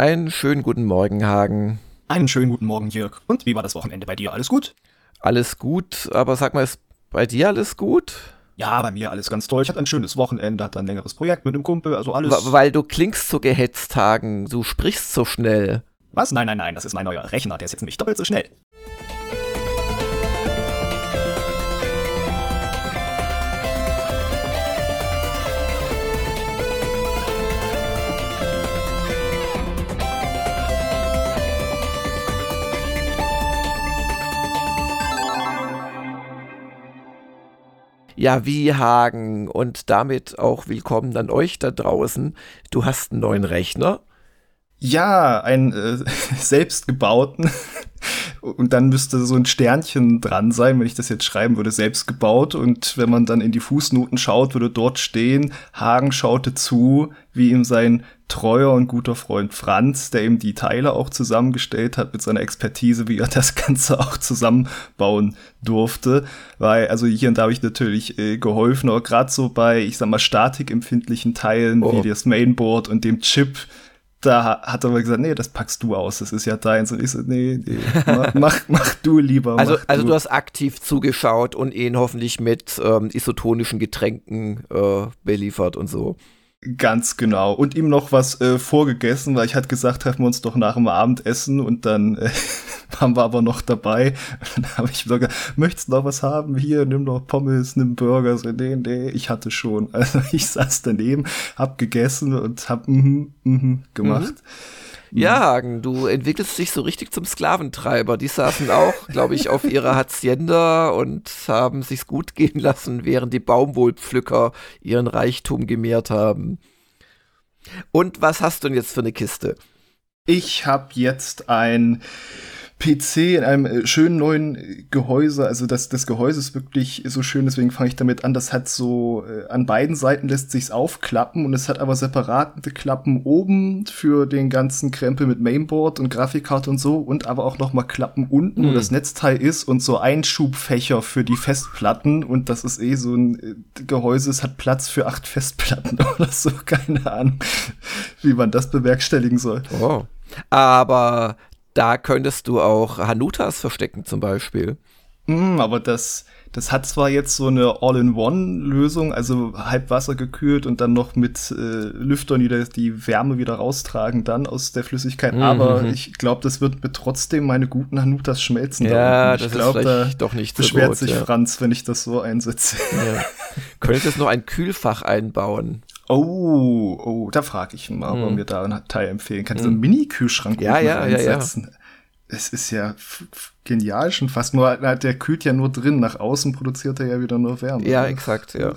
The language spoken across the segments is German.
Einen schönen guten Morgen, Hagen. Einen schönen guten Morgen, Jörg. Und wie war das Wochenende bei dir? Alles gut? Alles gut, aber sag mal, ist bei dir alles gut? Ja, bei mir alles ganz toll. Ich hatte ein schönes Wochenende, hatte ein längeres Projekt mit einem Kumpel, also alles. Weil du klingst so gehetzt, Hagen. Du sprichst so schnell. Was? Nein, nein, nein, das ist mein neuer Rechner, der ist jetzt nämlich doppelt so schnell. Ja, wie Hagen und damit auch willkommen an euch da draußen. Du hast einen neuen Rechner. Ja, einen äh, selbstgebauten. Und dann müsste so ein Sternchen dran sein, wenn ich das jetzt schreiben würde, selbst gebaut. Und wenn man dann in die Fußnoten schaut, würde dort stehen, Hagen schaute zu, wie ihm sein treuer und guter Freund Franz, der ihm die Teile auch zusammengestellt hat mit seiner Expertise, wie er das Ganze auch zusammenbauen durfte. Weil, also hier und da habe ich natürlich äh, geholfen, aber gerade so bei, ich sag mal, statikempfindlichen Teilen oh. wie das Mainboard und dem Chip, da hat er aber gesagt, nee, das packst du aus, das ist ja deins. Und ich so, nee, nee mach, mach, du lieber. Also, also du. du hast aktiv zugeschaut und ihn hoffentlich mit ähm, isotonischen Getränken äh, beliefert und so. Ganz genau. Und ihm noch was äh, vorgegessen, weil ich hatte gesagt, treffen wir uns doch nach dem Abendessen und dann äh, waren wir aber noch dabei. Und dann habe ich wieder gesagt, möchtest du noch was haben? Hier, nimm doch Pommes, nimm Burger. So, nee, nee, ich hatte schon. Also ich saß daneben, hab gegessen und hab mhm, mhm gemacht. Mhm. Ja, Hagen, du entwickelst dich so richtig zum Sklaventreiber. Die saßen auch, glaube ich, auf ihrer Hacienda und haben sich's gut gehen lassen, während die Baumwollpflücker ihren Reichtum gemehrt haben. Und was hast du denn jetzt für eine Kiste? Ich habe jetzt ein PC in einem äh, schönen neuen Gehäuse. Also das, das Gehäuse ist wirklich so schön, deswegen fange ich damit an. Das hat so, äh, an beiden Seiten lässt sich's aufklappen und es hat aber separate Klappen oben für den ganzen Krempel mit Mainboard und Grafikkarte und so und aber auch noch mal Klappen unten, mhm. wo das Netzteil ist und so Einschubfächer für die Festplatten und das ist eh so ein äh, Gehäuse, es hat Platz für acht Festplatten oder so, keine Ahnung, wie man das bewerkstelligen soll. Oh. Aber da könntest du auch Hanutas verstecken zum Beispiel. Mm, aber das, das hat zwar jetzt so eine All-in-One-Lösung, also halb Wasser gekühlt und dann noch mit äh, Lüftern, die die Wärme wieder raustragen dann aus der Flüssigkeit, mhm. aber ich glaube, das wird mir trotzdem meine guten Hanutas schmelzen. Ja, das ich glaube, da doch nicht so beschwert sich ja. Franz, wenn ich das so einsetze. Ja. Könntest noch ein Kühlfach einbauen? Oh, oh, da frage ich mal, ob er hm. mir da einen Teil empfehlen kann. Mm. So einen Mini-Kühlschrank ja, ja, einsetzen. Ja, ja. Es ist ja genial schon fast. Nur der kühlt ja nur drin. Nach außen produziert er ja wieder nur Wärme. Ja, exakt, ja.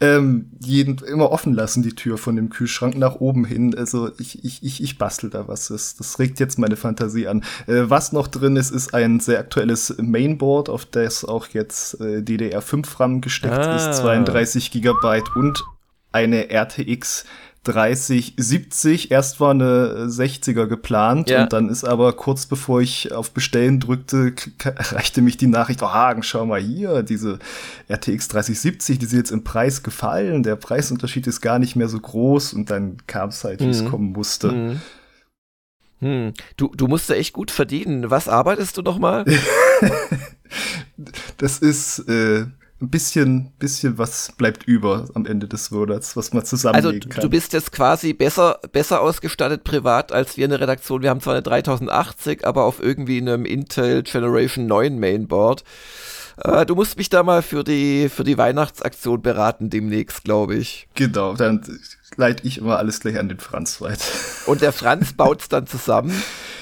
Ähm, jeden immer offen lassen, die Tür von dem Kühlschrank nach oben hin. Also ich, ich, ich, ich bastel da was. Das, das regt jetzt meine Fantasie an. Äh, was noch drin ist, ist ein sehr aktuelles Mainboard, auf das auch jetzt äh, DDR5 RAM gesteckt ah. ist, 32 Gigabyte und eine RTX 3070. Erst war eine 60er geplant ja. und dann ist aber kurz bevor ich auf Bestellen drückte, erreichte mich die Nachricht, oh Hagen, schau mal hier, diese RTX 3070, die sind jetzt im Preis gefallen, der Preisunterschied ist gar nicht mehr so groß und dann kam es halt, wie es mhm. kommen musste. Mhm. Hm. Du, du musst da echt gut verdienen. Was arbeitest du noch mal? das ist äh, ein bisschen, bisschen was bleibt über am Ende des Monats, was man zusammenlegen also, kann. Du bist jetzt quasi besser, besser ausgestattet privat als wir in der Redaktion. Wir haben zwar eine 3080, aber auf irgendwie einem Intel Generation 9 Mainboard. Äh, du musst mich da mal für die, für die Weihnachtsaktion beraten demnächst, glaube ich. Genau, dann leite ich immer alles gleich an den Franz weit. Und der Franz baut es dann zusammen.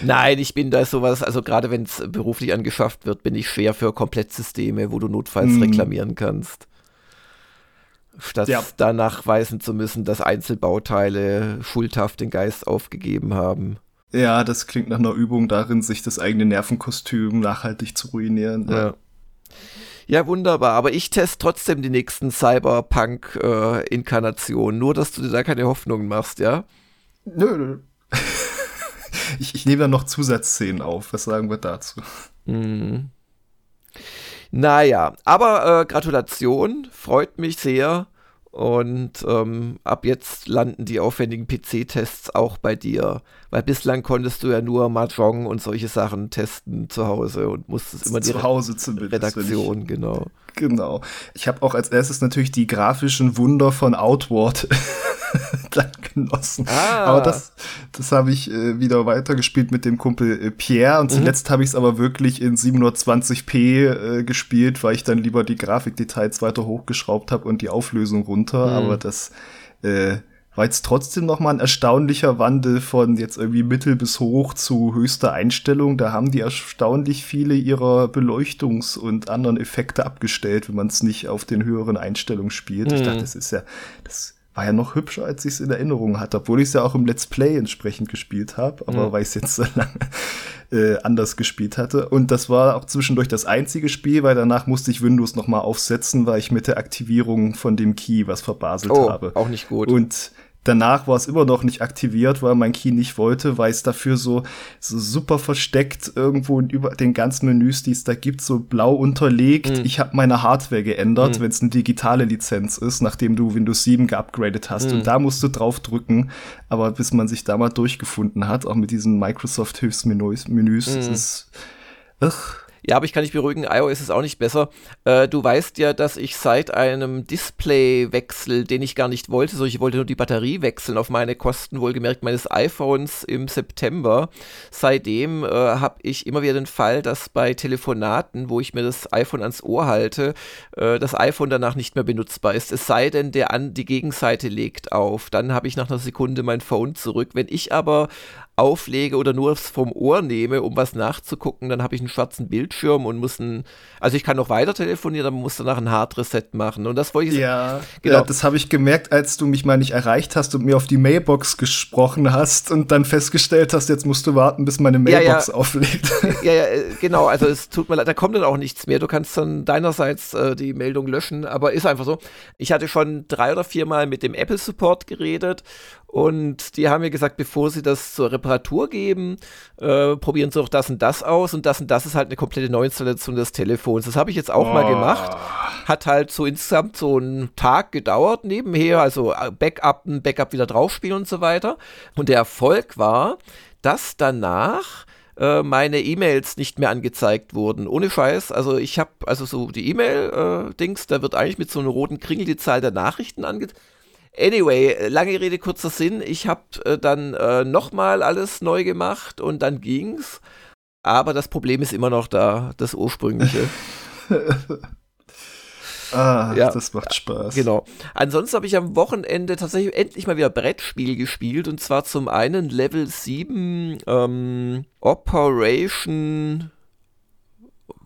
Nein, ich bin da sowas, also gerade wenn es beruflich angeschafft wird, bin ich schwer für Komplettsysteme, wo du notfalls mm. reklamieren kannst. Statt ja. dann nachweisen zu müssen, dass Einzelbauteile schuldhaft den Geist aufgegeben haben. Ja, das klingt nach einer Übung darin, sich das eigene Nervenkostüm nachhaltig zu ruinieren. Ja. Ja, wunderbar. Aber ich teste trotzdem die nächsten Cyberpunk-Inkarnationen. Äh, Nur, dass du dir da keine Hoffnungen machst, ja? Nö, nö. ich, ich nehme dann noch Zusatzszenen auf. Was sagen wir dazu? Mm. Naja, aber äh, Gratulation, freut mich sehr. Und ähm, ab jetzt landen die aufwendigen PC-Tests auch bei dir. Weil bislang konntest du ja nur Mahjong und solche Sachen testen zu Hause und musstest immer die zu Hause zumindest, Redaktion, ich, genau. Genau. Ich habe auch als erstes natürlich die grafischen Wunder von Outward dann genossen. Ah. Aber das, das habe ich äh, wieder weitergespielt mit dem Kumpel äh, Pierre und mhm. zuletzt habe ich es aber wirklich in 720p äh, gespielt, weil ich dann lieber die Grafikdetails weiter hochgeschraubt habe und die Auflösung runter. Mhm. Aber das äh, war jetzt trotzdem noch mal ein erstaunlicher Wandel von jetzt irgendwie mittel bis hoch zu höchster Einstellung. Da haben die erstaunlich viele ihrer Beleuchtungs- und anderen Effekte abgestellt, wenn man es nicht auf den höheren Einstellungen spielt. Mhm. Ich dachte, das ist ja, das war ja noch hübscher, als ich es in Erinnerung hatte, obwohl ich es ja auch im Let's Play entsprechend gespielt habe, aber mhm. weil ich es jetzt so lange äh, anders gespielt hatte. Und das war auch zwischendurch das einzige Spiel, weil danach musste ich Windows noch mal aufsetzen, weil ich mit der Aktivierung von dem Key was verbaselt oh, habe. Auch nicht gut. Und Danach war es immer noch nicht aktiviert, weil mein Key nicht wollte, weil es dafür so, so super versteckt irgendwo über den ganzen Menüs, die es da gibt, so blau unterlegt. Mhm. Ich habe meine Hardware geändert, mhm. wenn es eine digitale Lizenz ist, nachdem du Windows 7 geupgradet hast. Mhm. Und da musst du drauf drücken. Aber bis man sich da mal durchgefunden hat, auch mit diesen Microsoft-Hilfsmenüs, Menüs, mhm. ist, ach, ja, aber ich kann dich beruhigen, iOS ist auch nicht besser. Äh, du weißt ja, dass ich seit einem Displaywechsel, den ich gar nicht wollte, sondern ich wollte nur die Batterie wechseln auf meine Kosten, wohlgemerkt meines iPhones im September. Seitdem äh, habe ich immer wieder den Fall, dass bei Telefonaten, wo ich mir das iPhone ans Ohr halte, äh, das iPhone danach nicht mehr benutzbar ist. Es sei denn, der an die Gegenseite legt auf. Dann habe ich nach einer Sekunde mein Phone zurück. Wenn ich aber auflege oder nur vom Ohr nehme, um was nachzugucken, dann habe ich einen schwarzen Bildschirm und muss ein, also ich kann noch weiter telefonieren, aber muss danach ein Hard Reset machen. Und das wollte ich Ja, genau. Ja, das habe ich gemerkt, als du mich mal nicht erreicht hast und mir auf die Mailbox gesprochen hast und dann festgestellt hast, jetzt musst du warten, bis meine Mailbox ja, ja. auflegt. Ja, ja, äh, genau. Also es tut mir leid, da kommt dann auch nichts mehr. Du kannst dann deinerseits äh, die Meldung löschen, aber ist einfach so. Ich hatte schon drei oder viermal mit dem Apple Support geredet und die haben mir gesagt, bevor sie das zur Reparatur geben, äh, probieren sie doch das und das aus. Und das und das ist halt eine komplette Neuinstallation des Telefons. Das habe ich jetzt auch oh. mal gemacht. Hat halt so insgesamt so einen Tag gedauert nebenher. Also äh, Backup, ein Backup wieder draufspielen und so weiter. Und der Erfolg war, dass danach äh, meine E-Mails nicht mehr angezeigt wurden. Ohne Scheiß. Also ich habe also so die E-Mail-Dings, äh, da wird eigentlich mit so einem roten Kringel die Zahl der Nachrichten angezeigt Anyway, lange Rede, kurzer Sinn. Ich habe äh, dann äh, nochmal alles neu gemacht und dann ging's. Aber das Problem ist immer noch da, das ursprüngliche. ah, ja, das macht Spaß. Genau. Ansonsten habe ich am Wochenende tatsächlich endlich mal wieder Brettspiel gespielt. Und zwar zum einen Level 7 ähm, Operation.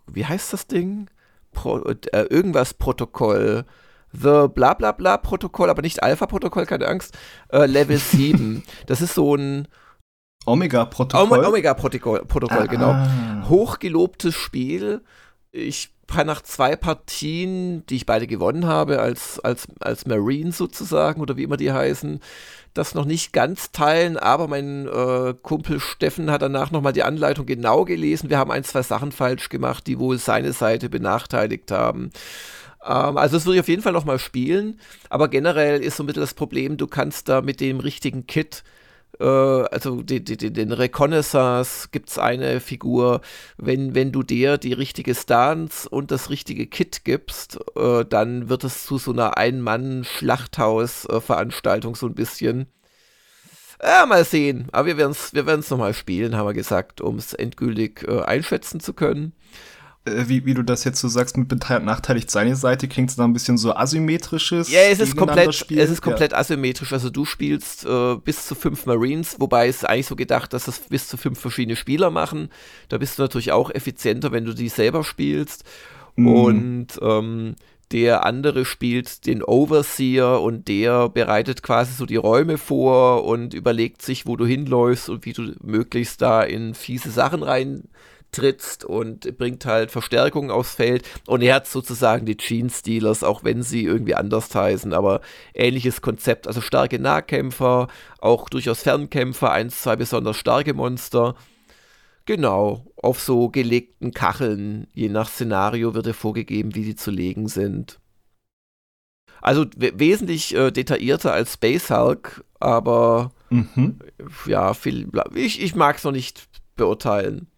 Wie heißt das Ding? Pro, äh, irgendwas Protokoll. The bla bla bla Protokoll, aber nicht Alpha-Protokoll, keine Angst, äh, Level 7. Das ist so ein Omega-Protokoll. Omega-Protokoll, Protokoll, genau. Ah. Hochgelobtes Spiel. Ich kann nach zwei Partien, die ich beide gewonnen habe, als, als, als Marine sozusagen, oder wie immer die heißen, das noch nicht ganz teilen, aber mein äh, Kumpel Steffen hat danach nochmal die Anleitung genau gelesen. Wir haben ein, zwei Sachen falsch gemacht, die wohl seine Seite benachteiligt haben. Ähm, also das würde ich auf jeden Fall noch mal spielen. Aber generell ist so ein bisschen das Problem, du kannst da mit dem richtigen Kit äh, also die, die, den Reconnaissance gibt es eine Figur, wenn, wenn du der die richtige Stance und das richtige Kit gibst, äh, dann wird es zu so einer Ein-Mann-Schlachthaus-Veranstaltung so ein bisschen. Ja, mal sehen. Aber wir werden es wir werden's nochmal spielen, haben wir gesagt, um es endgültig äh, einschätzen zu können. Äh, wie, wie du das jetzt so sagst, mit benachteiligt seine Seite, klingt es da ein bisschen so asymmetrisches. Ja, es ist komplett, es ist komplett ja. asymmetrisch. Also du spielst äh, bis zu fünf Marines, wobei es eigentlich so gedacht, dass es bis zu fünf verschiedene Spieler machen. Da bist du natürlich auch effizienter, wenn du die selber spielst. Mm. Und ähm, der andere spielt den Overseer und der bereitet quasi so die Räume vor und überlegt sich, wo du hinläufst und wie du möglichst da in fiese Sachen rein trittst und bringt halt Verstärkung aufs Feld. Und er hat sozusagen die Gene Stealers, auch wenn sie irgendwie anders heißen, aber ähnliches Konzept. Also starke Nahkämpfer, auch durchaus Fernkämpfer, eins, zwei besonders starke Monster. Genau, auf so gelegten Kacheln, je nach Szenario wird er vorgegeben, wie sie zu legen sind. Also wesentlich äh, detaillierter als Space Hulk, aber mhm. ja, viel, ich, ich mag es noch nicht beurteilen.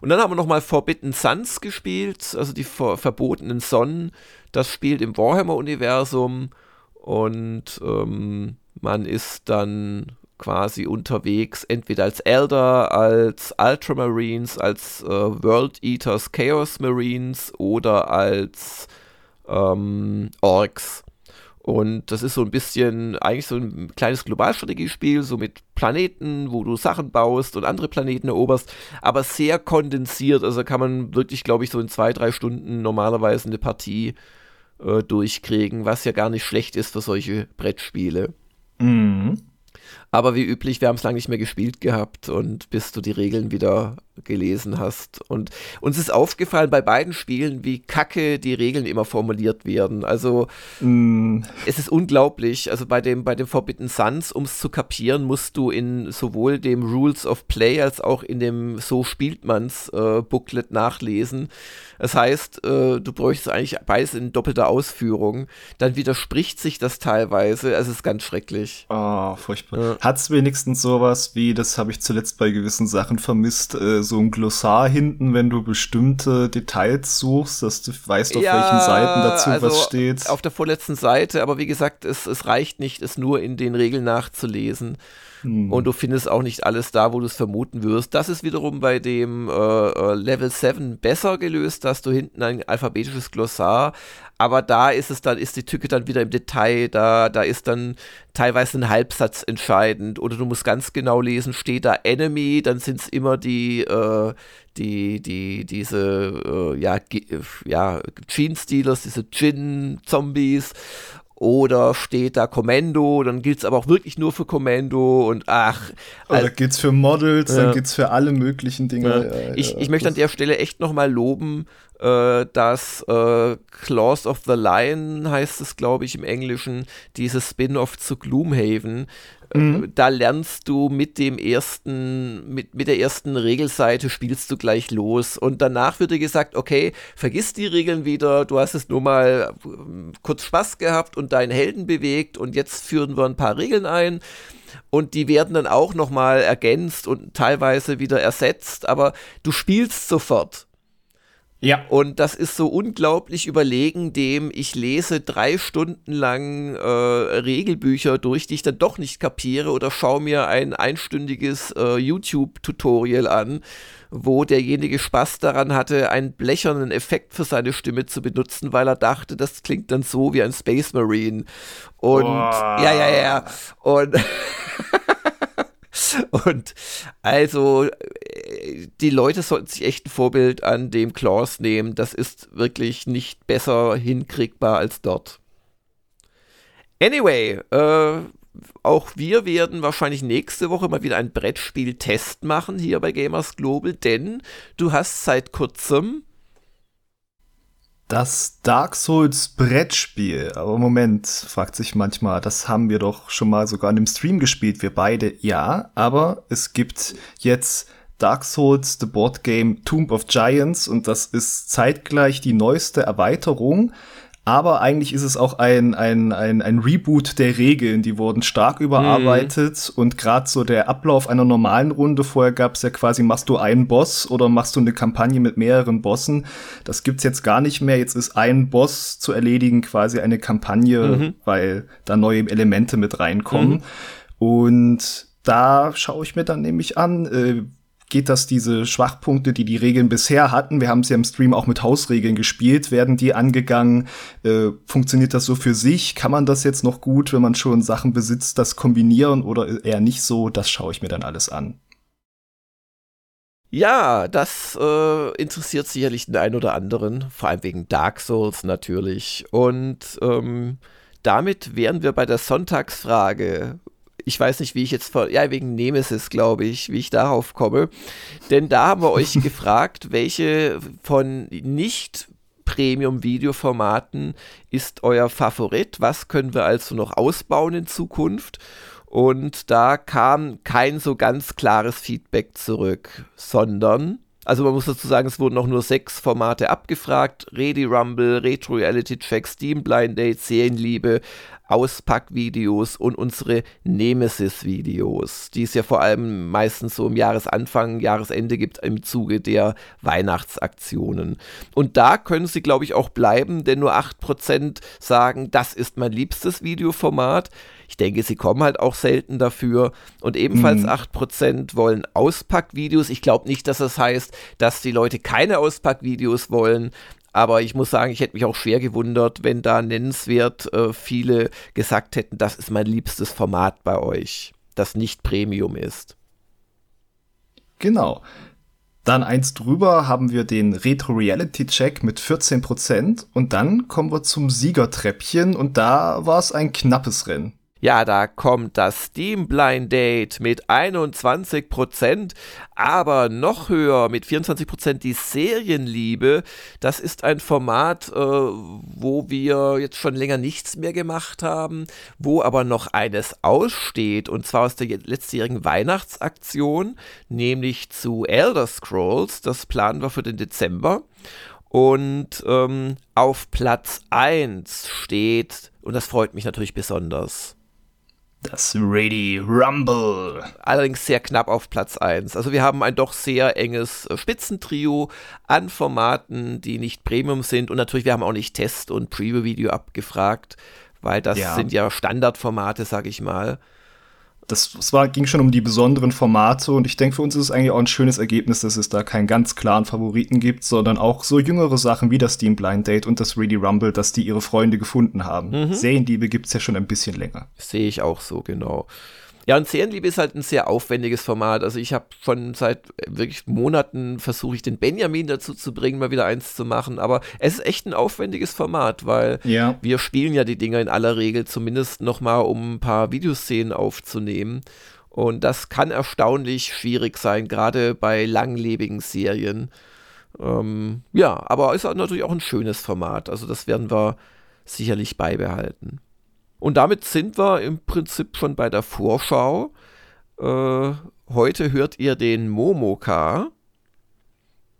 Und dann haben wir nochmal Forbidden Suns gespielt, also die ver verbotenen Sonnen. Das spielt im Warhammer-Universum und ähm, man ist dann quasi unterwegs, entweder als Elder, als Ultramarines, als äh, World Eaters Chaos Marines oder als ähm, Orks. Und das ist so ein bisschen eigentlich so ein kleines Globalstrategiespiel, so mit Planeten, wo du Sachen baust und andere Planeten eroberst, aber sehr kondensiert. Also kann man wirklich, glaube ich, so in zwei, drei Stunden normalerweise eine Partie äh, durchkriegen, was ja gar nicht schlecht ist für solche Brettspiele. Mhm. Aber wie üblich, wir haben es lange nicht mehr gespielt gehabt und bis du die Regeln wieder gelesen hast. Und uns ist aufgefallen bei beiden Spielen, wie kacke die Regeln immer formuliert werden. Also mm. es ist unglaublich. Also bei dem, bei dem Forbidden Suns, um es zu kapieren, musst du in sowohl dem Rules of Play als auch in dem So spielt man's äh, Booklet nachlesen. Das heißt, äh, du bräuchtest eigentlich beides in doppelter Ausführung. Dann widerspricht sich das teilweise. Es ist ganz schrecklich. Oh, furchtbar. Ja. Hat es wenigstens sowas wie, das habe ich zuletzt bei gewissen Sachen vermisst, äh, so ein Glossar hinten, wenn du bestimmte Details suchst, dass du weißt, auf ja, welchen Seiten dazu also was steht. Auf der vorletzten Seite, aber wie gesagt, es, es reicht nicht, es nur in den Regeln nachzulesen. Hm. Und du findest auch nicht alles da, wo du es vermuten wirst. Das ist wiederum bei dem äh, äh Level 7 besser gelöst, dass du hinten ein alphabetisches Glossar, aber da ist es dann, ist die Tücke dann wieder im Detail, da, da ist dann teilweise ein Halbsatz entscheidend oder du musst ganz genau lesen, steht da Enemy, dann sind es immer die, äh, die, die, diese, äh, ja, ja, Gene-Stealers, diese Gin-Zombies oder steht da Kommando, dann gilt es aber auch wirklich nur für Kommando und ach. Oder also, gilt es für Models, ja. dann gilt es für alle möglichen Dinge. Ja. Ja, ich, ich möchte an der Stelle echt nochmal loben, äh, dass äh, Claws of the Lion heißt es, glaube ich, im Englischen, dieses Spin-off zu Gloomhaven. Äh, mhm. Da lernst du mit dem ersten, mit, mit der ersten Regelseite spielst du gleich los. Und danach wird dir gesagt, okay, vergiss die Regeln wieder, du hast es nur mal äh, kurz Spaß gehabt und deinen Helden bewegt und jetzt führen wir ein paar Regeln ein und die werden dann auch nochmal ergänzt und teilweise wieder ersetzt, aber du spielst sofort. Ja. Und das ist so unglaublich überlegen, dem ich lese drei Stunden lang äh, Regelbücher durch, die ich dann doch nicht kapiere oder schaue mir ein einstündiges äh, YouTube-Tutorial an, wo derjenige Spaß daran hatte, einen blechernen Effekt für seine Stimme zu benutzen, weil er dachte, das klingt dann so wie ein Space Marine. Und oh. ja, ja, ja. Und Und also, die Leute sollten sich echt ein Vorbild an dem Claws nehmen. Das ist wirklich nicht besser hinkriegbar als dort. Anyway, äh, auch wir werden wahrscheinlich nächste Woche mal wieder ein Brettspiel-Test machen hier bei Gamers Global, denn du hast seit kurzem das Dark Souls Brettspiel. Aber Moment, fragt sich manchmal, das haben wir doch schon mal sogar in dem Stream gespielt, wir beide, ja. Aber es gibt jetzt Dark Souls The Board Game Tomb of Giants und das ist zeitgleich die neueste Erweiterung aber eigentlich ist es auch ein, ein, ein, ein Reboot der Regeln. Die wurden stark überarbeitet mhm. und gerade so der Ablauf einer normalen Runde, vorher gab es ja quasi, machst du einen Boss oder machst du eine Kampagne mit mehreren Bossen. Das gibt's jetzt gar nicht mehr. Jetzt ist ein Boss zu erledigen quasi eine Kampagne, mhm. weil da neue Elemente mit reinkommen. Mhm. Und da schaue ich mir dann nämlich an, äh, geht das diese Schwachpunkte, die die Regeln bisher hatten, wir haben es ja im Stream auch mit Hausregeln gespielt, werden die angegangen, äh, funktioniert das so für sich, kann man das jetzt noch gut, wenn man schon Sachen besitzt, das kombinieren oder eher nicht so, das schaue ich mir dann alles an. Ja, das äh, interessiert sicherlich den einen oder anderen, vor allem wegen Dark Souls natürlich. Und ähm, damit wären wir bei der Sonntagsfrage ich weiß nicht, wie ich jetzt, vor, ja, wegen Nemesis, glaube ich, wie ich darauf komme. Denn da haben wir euch gefragt, welche von nicht Premium-Videoformaten ist euer Favorit? Was können wir also noch ausbauen in Zukunft? Und da kam kein so ganz klares Feedback zurück, sondern Also man muss dazu sagen, es wurden auch nur sechs Formate abgefragt. Ready Rumble, Retro Reality Check, Steam Blind Date, Serienliebe, Auspackvideos und unsere Nemesis-Videos, die es ja vor allem meistens so im Jahresanfang, Jahresende gibt im Zuge der Weihnachtsaktionen. Und da können sie, glaube ich, auch bleiben, denn nur 8% sagen, das ist mein liebstes Videoformat. Ich denke, sie kommen halt auch selten dafür. Und ebenfalls mhm. 8% wollen Auspackvideos. Ich glaube nicht, dass das heißt, dass die Leute keine Auspackvideos wollen. Aber ich muss sagen, ich hätte mich auch schwer gewundert, wenn da nennenswert äh, viele gesagt hätten, das ist mein liebstes Format bei euch, das nicht Premium ist. Genau. Dann eins drüber haben wir den Retro Reality Check mit 14% und dann kommen wir zum Siegertreppchen und da war es ein knappes Rennen. Ja, da kommt das Steam Blind Date mit 21%, aber noch höher mit 24% die Serienliebe. Das ist ein Format, äh, wo wir jetzt schon länger nichts mehr gemacht haben, wo aber noch eines aussteht, und zwar aus der letztjährigen Weihnachtsaktion, nämlich zu Elder Scrolls. Das planen wir für den Dezember. Und ähm, auf Platz 1 steht, und das freut mich natürlich besonders, das Ready Rumble. Allerdings sehr knapp auf Platz 1. Also wir haben ein doch sehr enges äh, Spitzentrio an Formaten, die nicht Premium sind. Und natürlich, wir haben auch nicht Test- und Preview-Video abgefragt, weil das ja. sind ja Standardformate, sag ich mal das, das war, ging schon um die besonderen Formate und ich denke, für uns ist es eigentlich auch ein schönes Ergebnis, dass es da keinen ganz klaren Favoriten gibt, sondern auch so jüngere Sachen wie das Steam Blind Date und das Ready Rumble, dass die ihre Freunde gefunden haben. Mhm. Serienliebe gibt's ja schon ein bisschen länger. Sehe ich auch so, genau. Ja, und Serienliebe ist halt ein sehr aufwendiges Format. Also ich habe schon seit wirklich Monaten versuche ich den Benjamin dazu zu bringen, mal wieder eins zu machen. Aber es ist echt ein aufwendiges Format, weil ja. wir spielen ja die Dinger in aller Regel zumindest nochmal, um ein paar Videoszenen aufzunehmen. Und das kann erstaunlich schwierig sein, gerade bei langlebigen Serien. Ähm, ja, aber ist natürlich auch ein schönes Format. Also das werden wir sicherlich beibehalten. Und damit sind wir im Prinzip schon bei der Vorschau. Äh, heute hört ihr den Momoka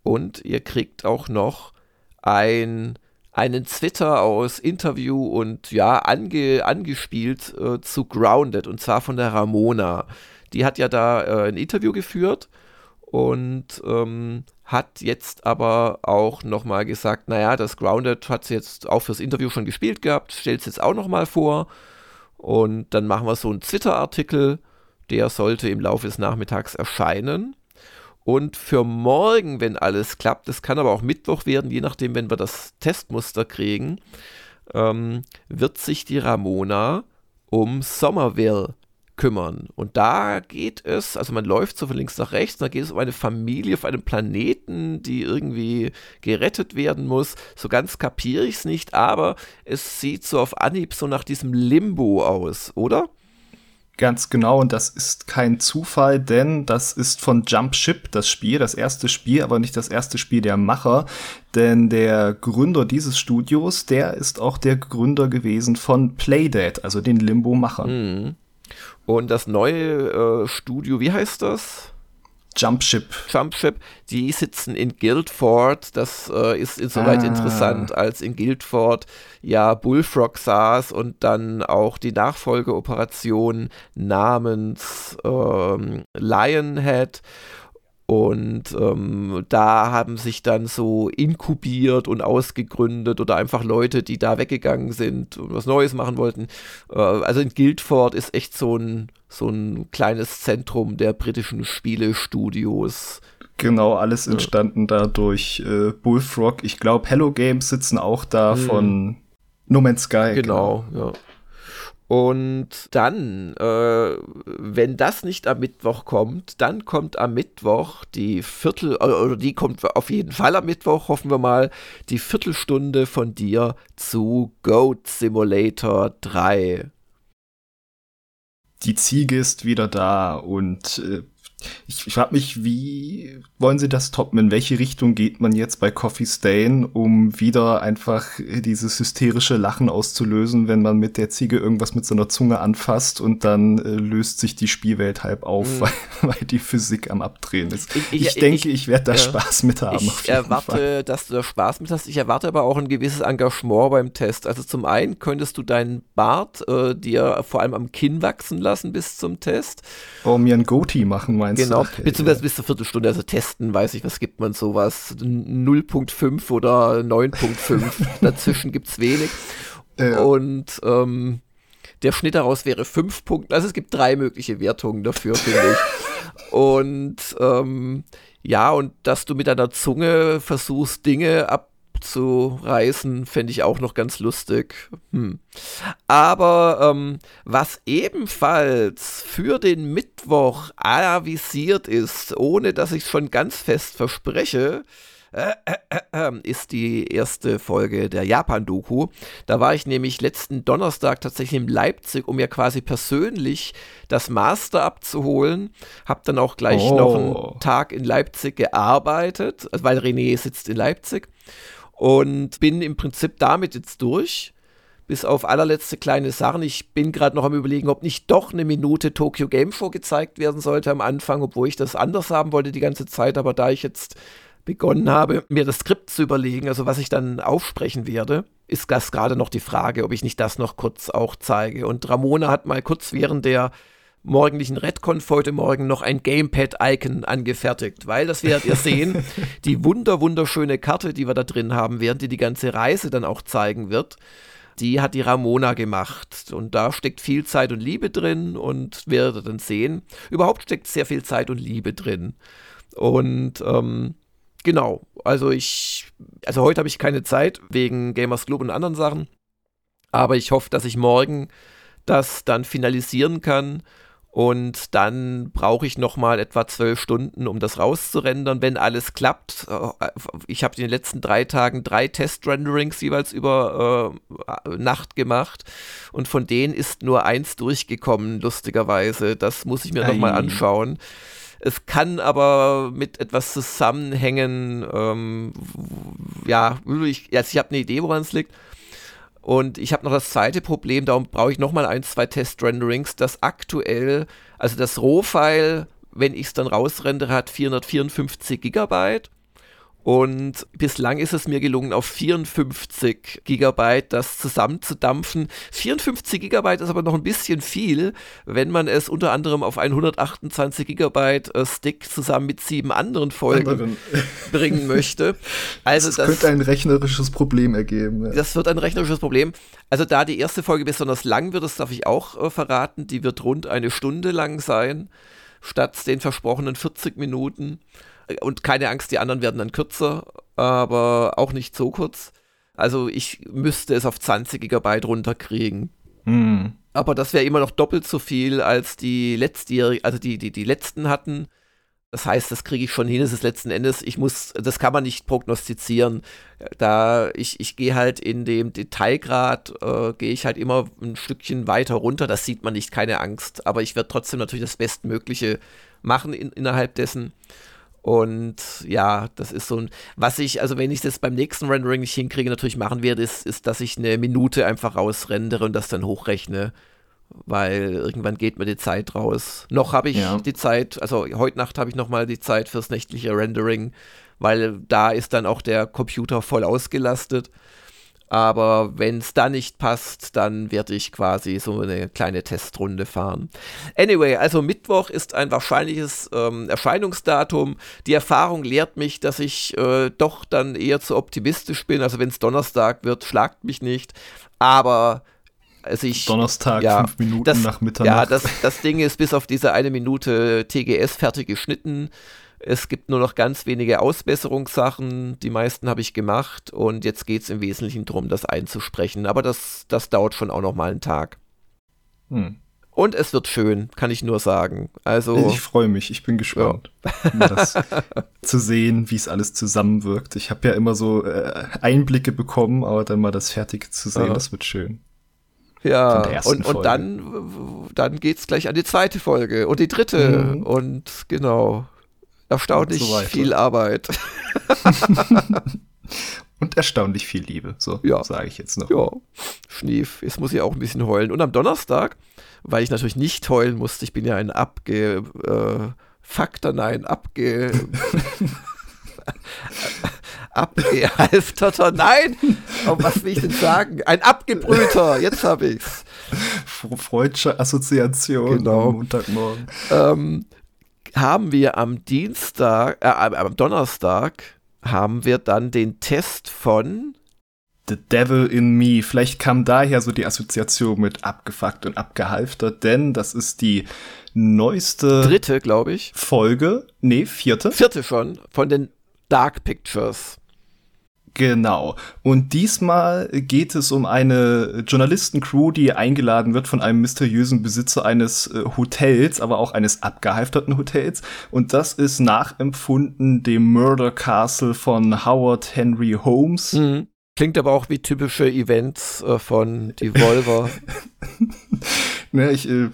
und ihr kriegt auch noch ein, einen Twitter aus Interview und ja, ange, angespielt äh, zu Grounded und zwar von der Ramona. Die hat ja da äh, ein Interview geführt und ähm, hat jetzt aber auch nochmal gesagt, naja, das Grounded hat sie jetzt auch fürs Interview schon gespielt gehabt, stellt es jetzt auch nochmal vor und dann machen wir so einen Twitter-Artikel, der sollte im Laufe des Nachmittags erscheinen. Und für morgen, wenn alles klappt, es kann aber auch Mittwoch werden, je nachdem, wenn wir das Testmuster kriegen, ähm, wird sich die Ramona um Somerville kümmern. Und da geht es, also man läuft so von links nach rechts, da geht es um eine Familie auf einem Planeten, die irgendwie gerettet werden muss. So ganz kapiere ich es nicht, aber es sieht so auf Anhieb so nach diesem Limbo aus, oder? Ganz genau, und das ist kein Zufall, denn das ist von Jump Ship das Spiel, das erste Spiel, aber nicht das erste Spiel der Macher, denn der Gründer dieses Studios, der ist auch der Gründer gewesen von Playdead, also den Limbo-Machern. Mhm. Und das neue äh, Studio, wie heißt das? Jumpship. Jumpship, die sitzen in Guildford. Das äh, ist insoweit ah. interessant, als in Guildford ja Bullfrog saß und dann auch die Nachfolgeoperation namens ähm, Lionhead und ähm, da haben sich dann so inkubiert und ausgegründet oder einfach Leute, die da weggegangen sind und was Neues machen wollten. Äh, also in Guildford ist echt so ein, so ein kleines Zentrum der britischen Spielestudios. Genau, alles entstanden ja. da durch äh, Bullfrog. Ich glaube, Hello Games sitzen auch da hm. von No Man's Sky. Genau, genau. ja. Und dann, äh, wenn das nicht am Mittwoch kommt, dann kommt am Mittwoch die Viertel, äh, oder die kommt auf jeden Fall am Mittwoch, hoffen wir mal, die Viertelstunde von dir zu Goat Simulator 3. Die Ziege ist wieder da und äh, Ich, ich frage mich, wie wollen Sie das toppen? In welche Richtung geht man jetzt bei Coffee Stain, um wieder einfach dieses hysterische Lachen auszulösen, wenn man mit der Ziege irgendwas mit seiner Zunge anfasst und dann äh, löst sich die Spielwelt halb auf, mhm. weil, weil, die Physik am Abdrehen ist. Ich, ich, ich denke, ich, werde da ja. Spaß mit haben. Ich erwarte, Fall. dass du da Spaß mit hast. Ich erwarte aber auch ein gewisses Engagement beim Test. Also zum einen könntest du deinen Bart äh, dir vor allem am Kinn wachsen lassen bis zum Test. Oh, mir ein Goatee machen, meinst genau. du? Genau, beziehungsweise bis zur Viertelstunde, also testen, weiß ich, was gibt man sowas, 0.5 oder 9.5, dazwischen gibt es wenig. Ja. Und ähm, der Schnitt daraus wäre 5 Punkte, also es gibt drei mögliche Wertungen dafür, finde ich. Und ähm, ja, und dass du mit deiner Zunge versuchst, Dinge ab abzureißen, fände ich auch noch ganz lustig. Hm. Aber ähm, was ebenfalls für den Mittwoch avisiert ist, ohne dass ich es schon ganz fest verspreche, äh, äh, äh, ist die erste Folge der Japan-Doku. Da war ich nämlich letzten Donnerstag tatsächlich in Leipzig, um mir quasi persönlich das Master abzuholen. Hab dann auch gleich oh. noch einen Tag in Leipzig gearbeitet, weil René sitzt in Leipzig und bin im Prinzip damit jetzt durch. Bis auf allerletzte kleine Sachen. Ich bin gerade noch am überlegen, ob nicht doch eine Minute Tokyo Game Show gezeigt werden sollte am Anfang, obwohl ich das anders haben wollte die ganze Zeit. Aber da ich jetzt begonnen habe, mir das Skript zu überlegen, also was ich dann aufsprechen werde, ist das gerade noch die Frage, ob ich nicht das noch kurz auch zeige. Und Ramona hat mal kurz während der morgendlichen Redconf heute Morgen noch ein Gamepad-Icon angefertigt, weil, das werdet ihr sehen, die wunder, wunderschöne Karte, die wir da drin haben, während die die ganze Reise dann auch zeigen wird, die hat die Ramona gemacht. Und da steckt viel Zeit und Liebe drin und werdet ihr dann sehen. Überhaupt steckt sehr viel Zeit und Liebe drin. Und ähm, genau, also ich, also heute habe ich keine Zeit wegen Gamers Club und anderen Sachen. Aber ich hoffe, dass ich morgen das dann finalisieren kann und dann brauche ich noch mal etwa zwölf Stunden, um das rauszurendern, wenn alles klappt. Äh, ich habe in den letzten drei Tagen drei Test-Renderings jeweils über äh, Nacht gemacht und von denen ist nur eins durchgekommen, lustigerweise. Das muss ich mir noch mal anschauen. Es kann aber mit etwas zusammenhängen. Ähm, ja, ich, also ich habe eine Idee, woran es liegt. Und ich habe noch das zweite Problem, darum brauche ich nochmal ein, zwei Test-Renderings, das aktuell, also das Rohfile, wenn ich es dann rausrendere, hat 454 Gigabyte und bislang ist es mir gelungen, auf 54 Gigabyte das zusammenzudampfen. 54 Gigabyte ist aber noch ein bisschen viel, wenn man es unter anderem auf einen 128 Gigabyte äh, Stick zusammen mit sieben anderen Folgen anderen. bringen möchte. Also das, das, könnte ein rechnerisches Problem ergeben. Ja. Das wird ein rechnerisches Problem. Also da die erste Folge besonders lang wird, das darf ich auch äh, verraten, die wird rund eine Stunde lang sein, statt den versprochenen 40 Minuten. Und keine Angst, die anderen werden dann kürzer, aber auch nicht so kurz. Also ich müsste es auf 20 Gigabyte runterkriegen. Hm. Aber das wäre immer noch doppelt so viel, als die letztjährigen, also die, die, die letzten hatten. Das heißt, das kriege ich schon hin. Es ist letzten Endes, ich muss, das kann man nicht prognostizieren. Da ich, ich gehe halt in dem Detailgrad, äh, gehe ich halt immer ein Stückchen weiter runter. Das sieht man nicht, keine Angst. Aber ich werde trotzdem natürlich das Bestmögliche machen in, innerhalb dessen. Und ja, das ist so ein, was ich, also wenn ich das beim nächsten Rendering nicht hinkriege, natürlich machen werde, ist, ist, dass ich eine Minute einfach rausrendere und das dann hochrechne. Weil irgendwann geht mir die Zeit raus. Noch habe ich ja. die Zeit, also heute Nacht habe ich nochmal die Zeit fürs nächtliche Rendering, weil da ist dann auch der Computer voll ausgelastet. Aber wenn es da nicht passt, dann werde ich quasi so eine kleine Testrunde fahren. Anyway, also Mittwoch ist ein wahrscheinliches ähm, Erscheinungsdatum. Die Erfahrung lehrt mich, dass ich äh, doch dann eher zu optimistisch bin. Also wenn es Donnerstag wird, schlagt mich nicht. Aber also ich, Donnerstag, ja, fünf Minuten das, nach Mitternacht. Ja, das, das Ding ist bis auf diese eine Minute TGS fertig geschnitten. Es gibt nur noch ganz wenige Ausbesserungssachen. Die meisten habe ich gemacht und jetzt geht es im Wesentlichen darum, das einzusprechen. Aber das, das dauert schon auch noch mal einen Tag. Hm. Und es wird schön, kann ich nur sagen. Also ich freue mich, ich bin gespannt, ja. das zu sehen, wie es alles zusammenwirkt. Ich habe ja immer so äh, Einblicke bekommen, aber dann mal das Fertige zu sehen, ja. das wird schön. Ja, und, und dann, dann geht es gleich an die zweite Folge und die dritte mhm. und genau. Erstaunlich so viel Arbeit. und erstaunlich viel Liebe, so ja. sage ich jetzt noch. Ja, Schnief. Jetzt muss ich auch ein bisschen heulen. Und am Donnerstag, weil ich natürlich nicht heulen musste, ich bin ja ein abge... Äh, Faktor, nein, abge... abgehalfterter, nein, oh, was will ich denn sagen? Ein abgebrühter, jetzt habe ich's. Freudsche Assoziation genau. am Montagmorgen. Ähm, haben wir am Dienstag, äh, am Donnerstag haben wir dann den Test von The Devil in Me. Vielleicht kam daher so die Assoziation mit abgefuckt und abgehalftert, denn das ist die neueste dritte, glaube ich, Folge. Nee, vierte. Vierte schon von den Dark Pictures. Genau. Und diesmal geht es um eine Journalistencrew, die eingeladen wird von einem mysteriösen Besitzer eines äh, Hotels, aber auch eines abgehalfterten Hotels. Und das ist nachempfunden dem Murder Castle von Howard Henry Holmes. Mhm. Klingt aber auch wie typische Events äh, von Devolver. ne, ich äh,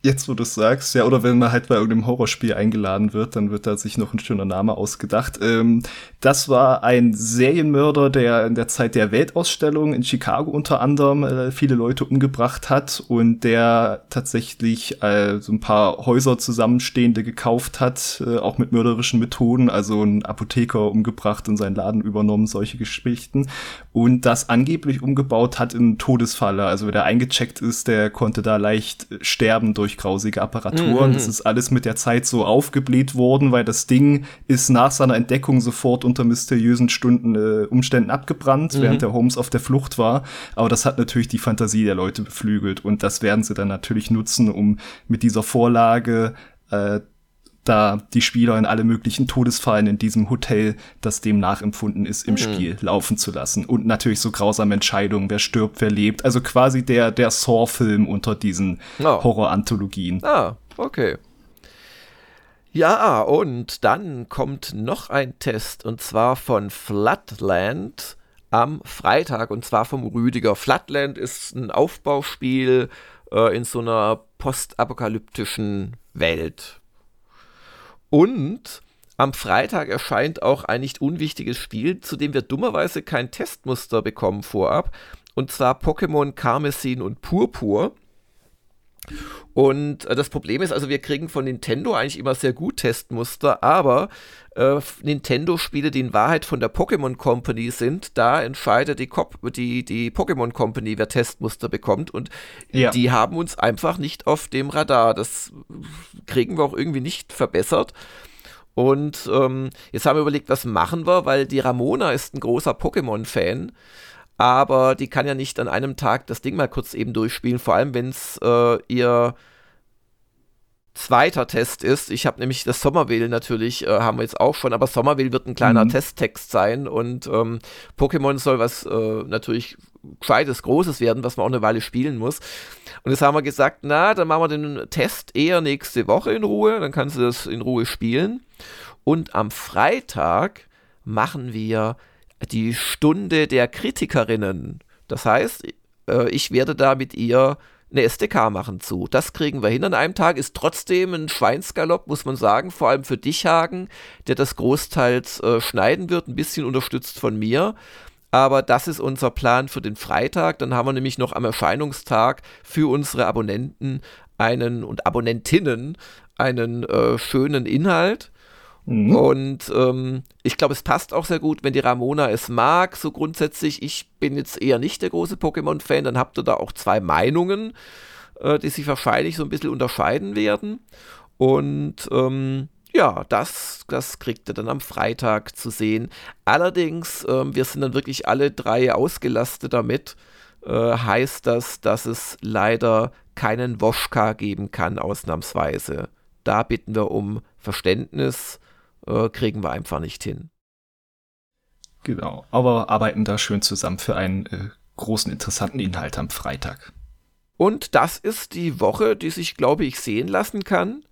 Jetzt, wo du es sagst, ja, oder wenn man halt bei irgendeinem Horrorspiel eingeladen wird, dann wird da sich noch ein schöner Name ausgedacht. Ähm, das war ein Serienmörder, der in der Zeit der Weltausstellung in Chicago unter anderem äh, viele Leute umgebracht hat und der tatsächlich äh, so ein paar Häuser zusammenstehende gekauft hat, äh, auch mit mörderischen Methoden, also einen Apotheker umgebracht und seinen Laden übernommen, solche Geschichten. Und das angeblich umgebaut hat in Todesfalle. Also wer da eingecheckt ist, der konnte da leicht sterben durch durch grausige Apparaturen. Mhm. Das ist alles mit der Zeit so aufgebläht worden, weil das Ding ist nach seiner Entdeckung sofort unter mysteriösen Stunden, äh, Umständen abgebrannt, mhm. während der Holmes auf der Flucht war. Aber das hat natürlich die Fantasie der Leute beflügelt und das werden sie dann natürlich nutzen, um mit dieser Vorlage äh, da die Spieler in alle möglichen Todesfallen in diesem Hotel, das dem nachempfunden ist, im mhm. Spiel laufen zu lassen. Und natürlich so grausame Entscheidungen, wer stirbt, wer lebt. Also quasi der, der Saw-Film unter diesen oh. Horror-Anthologien. Ah, okay. Ja, und dann kommt noch ein Test und zwar von Flatland am Freitag und zwar vom Rüdiger. Flatland ist ein Aufbauspiel äh, in so einer postapokalyptischen Welt. Und am Freitag erscheint auch ein nicht unwichtiges Spiel, zu dem wir dummerweise kein Testmuster bekommen vorab. Und zwar Pokémon Karmesin und Purpur. Und äh, das Problem ist also, wir kriegen von Nintendo eigentlich immer sehr gut Testmuster, aber äh, Nintendo-Spiele, die in Wahrheit von der Pokémon Company sind, da entscheidet die, die, die Pokémon Company, wer Testmuster bekommt. Und ja. die haben uns einfach nicht auf dem Radar. Das kriegen wir auch irgendwie nicht verbessert. Und ähm, jetzt haben wir überlegt, was machen wir, weil die Ramona ist ein großer Pokémon-Fan aber die kann ja nicht an einem Tag das Ding mal kurz eben durchspielen, vor allem wenn es äh, ihr zweiter Test ist. Ich habe nämlich das Sommerville natürlich, äh, haben wir jetzt auch schon, aber Sommerville wird ein kleiner mhm. Testtext sein und ähm, Pokémon soll was äh, natürlich gescheites, großes werden, was man auch eine Weile spielen muss. Und jetzt haben wir gesagt, na, dann machen wir den Test eher nächste Woche in Ruhe, dann kannst du das in Ruhe spielen. Und am Freitag machen wir die Stunde der Kritikerinnen. Das heißt, äh, ich werde da mit ihr eine SDK machen zu. Das kriegen wir hin an einem Tag. Ist trotzdem ein Schweinsgalopp, muss man sagen. Vor allem für dich, Hagen, der das großteils äh, schneiden wird, ein bisschen unterstützt von mir. Aber das ist unser Plan für den Freitag. Dann haben wir nämlich noch am Erscheinungstag für unsere Abonnenten einen und Abonnentinnen einen äh, schönen Inhalt. Mhm. Und ähm, ich glaube, es passt auch sehr gut, wenn die Ramona es mag. So grundsätzlich, ich bin jetzt eher nicht der große Pokémon-Fan, dann habt ihr da auch zwei Meinungen, äh, die sich wahrscheinlich so ein bisschen unterscheiden werden. Und ähm, ja, das, das kriegt ihr dann am Freitag zu sehen. Allerdings, ähm, wir sind dann wirklich alle drei ausgelastet damit. Äh, heißt das, dass es leider keinen Woschka geben kann, ausnahmsweise. Da bitten wir um Verständnis äh, kriegen wir einfach nicht hin. Genau, aber arbeiten da schön zusammen für einen äh, großen, interessanten Inhalt am Freitag. Und das ist die Woche, die sich, glaube ich, sehen lassen kann.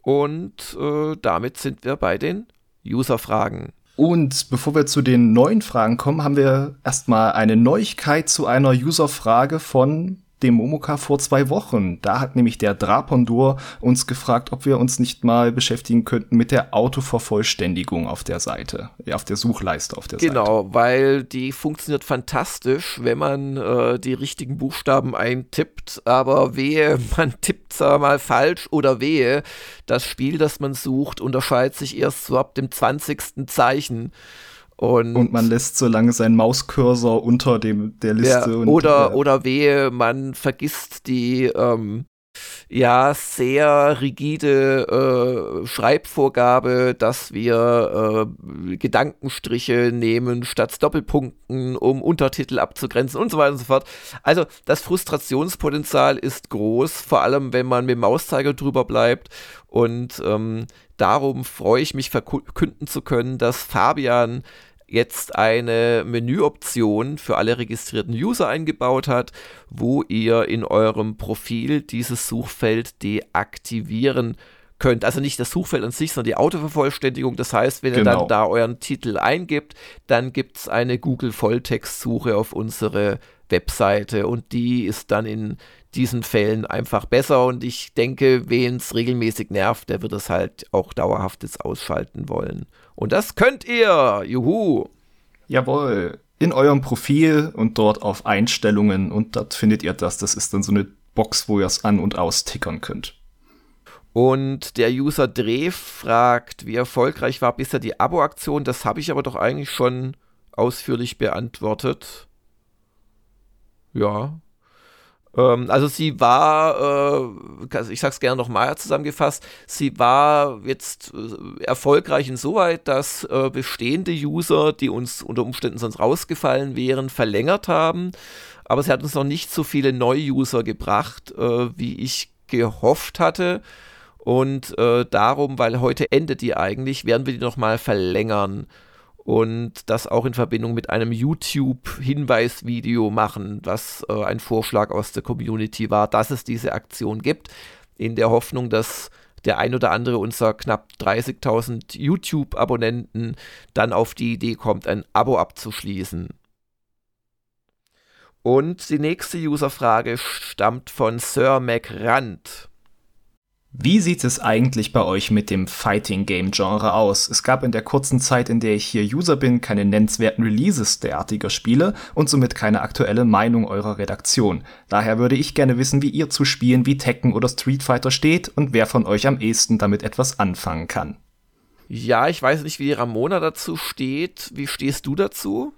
Und äh, damit sind wir bei den User-Fragen. Und bevor wir zu den neuen Fragen kommen, haben wir erstmal eine Neuigkeit zu einer User-Frage von dem Momoka vor zwei Wochen. Da hat nämlich der Drapondur uns gefragt, ob wir uns nicht mal beschäftigen könnten mit der Autovervollständigung auf der Seite, ja, auf der Suchleiste auf der genau, Seite. Genau, weil die funktioniert fantastisch, wenn man äh, die richtigen Buchstaben eintippt, aber wehe, man tippt zwar mal falsch oder wehe, das Spiel, das man sucht, unterscheidet sich erst so ab dem 20. Zeichen. Und, und, man lässt so lange seinen Mauscursor unter dem der Liste. Ja, und, oder, äh, oder wehe, man vergisst die ähm, ja sehr rigide äh, Schreibvorgabe, dass wir äh, Gedankenstriche nehmen statt Doppelpunkten, um Untertitel abzugrenzen und so weiter und so fort. Also das Frustrationspotenzial ist groß, vor allem wenn man mit dem Mauszeiger drüber bleibt. Und ähm, darum freue ich mich verkünden zu können, dass Fabian jetzt eine Menüoption für alle registrierten User eingebaut hat, wo ihr in eurem Profil dieses Suchfeld deaktivieren könnt. Also nicht das Suchfeld an sich, sondern die Autovervollständigung. Das heißt, wenn genau. ihr dann da euren Titel eingibt, dann gibt es eine Google Volltextsuche auf unsere Webseite und die ist dann in diesen Fällen einfach besser und ich denke, wen es regelmäßig nervt, der wird es halt auch dauerhaft jetzt ausschalten wollen. Und das könnt ihr. Juhu. Jawohl. In eurem Profil und dort auf Einstellungen und dort findet ihr das. Das ist dann so eine Box, wo ihr es an- und austickern könnt. Und der User Dreh fragt, wie erfolgreich war bisher die Abo-Aktion. Das habe ich aber doch eigentlich schon ausführlich beantwortet. Ja, also sie war, äh, ich sag's gerne nochmal zusammengefasst, sie war jetzt äh, erfolgreich insoweit, dass äh, bestehende User, die uns unter Umständen sonst rausgefallen wären, verlängert haben. Aber sie hat uns noch nicht so viele Neu-User gebracht, wie ich gehofft hatte. Und darum, weil heute endet die eigentlich, werden wir die nochmal verlängern und das auch in Verbindung mit einem YouTube-Hinweisvideo machen, was äh, ein Vorschlag aus der Community war, dass es diese Aktion gibt, in der Hoffnung, dass der ein oder andere unserer knapp 30.000 YouTube-Abonnenten dann auf die Idee kommt, ein Abo abzuschließen. Und die nächste Userfrage stammt von Sir McRand. Wie sieht es eigentlich bei euch mit dem Fighting Game Genre aus? Es gab in der kurzen Zeit, in der ich hier User bin, keine nennenswerten Releases derartiger Spiele und somit keine aktuelle Meinung eurer Redaktion. Daher würde ich gerne wissen, wie ihr zu Spielen wie Tekken oder Street Fighter steht und wer von euch am ehesten damit etwas anfangen kann. Ja, ich weiß nicht, wie Ramona dazu steht. Wie stehst du dazu?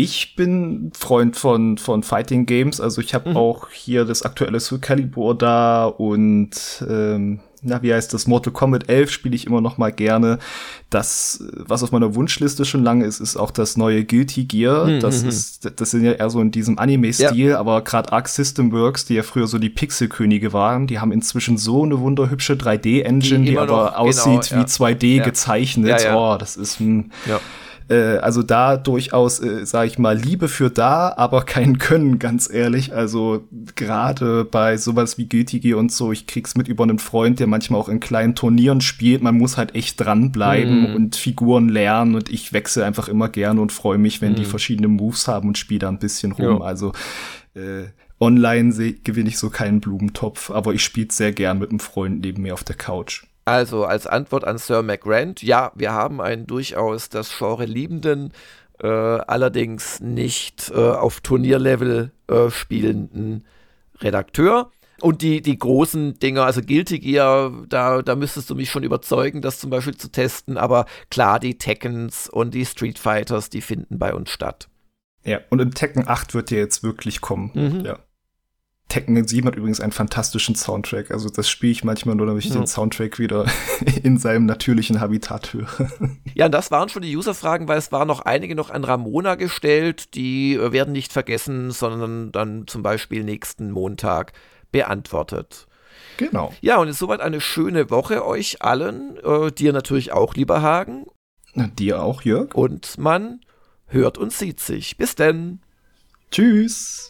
Ich bin Freund von, von Fighting Games, also ich habe mhm. auch hier das aktuelle Soul Calibur da und ähm, na, wie heißt das? Mortal Kombat 11 spiele ich immer noch mal gerne. Das, was auf meiner Wunschliste schon lange ist, ist auch das neue Guilty Gear. Mhm. Das mhm. ist, das sind ja eher so in diesem Anime-Stil, ja. aber gerade Arc System Works, die ja früher so die Pixel-Könige waren, die haben inzwischen so eine wunderhübsche 3D-Engine, die, die aber noch, aussieht genau, wie ja. 2D ja. gezeichnet. Oh, das ist ein, äh, also da durchaus, äh, sage ich mal, Liebe für da, aber kein Können, ganz ehrlich. Also gerade bei sowas wie GTG und so, ich krieg's mit über einen Freund, der manchmal auch in kleinen Turnieren spielt. Man muss halt echt dranbleiben mm. und Figuren lernen und ich wechsle einfach immer gerne und freue mich, wenn mm. die mhm. verschiedene Moves haben und spiele da ein bisschen rum. Jo. Also äh, online gewinne ich so keinen Blumentopf, aber ich spiele sehr gern mit einem Freund neben mir auf der Couch. Also als Antwort an Sir McGrant, ja, wir haben einen durchaus das Genre liebenden, äh, allerdings nicht äh, auf Turnierlevel äh, spielenden Redakteur. Und die, die großen Dinger, also Guilty Gear, da, da müsstest du mich schon überzeugen, das zum Beispiel zu testen. Aber klar, die Tekkens und die Street Fighters, die finden bei uns statt. Ja, und im Tekken 8 wird der jetzt wirklich kommen. Mhm. Ja. Tekken 7 hat übrigens einen fantastischen Soundtrack. Also das spiele ich manchmal nur, damit ich ja. den Soundtrack wieder in seinem natürlichen Habitat höre. Ja, und das waren schon die User-Fragen, weil es waren noch einige noch an Ramona gestellt. Die äh, werden nicht vergessen, sondern dann zum Beispiel nächsten Montag beantwortet. Genau. Ja, und ist soweit eine schöne Woche euch allen. Äh, dir natürlich auch, lieber Hagen. Na, dir auch, Jörg. Und man hört und sieht sich. Bis denn. Tschüss.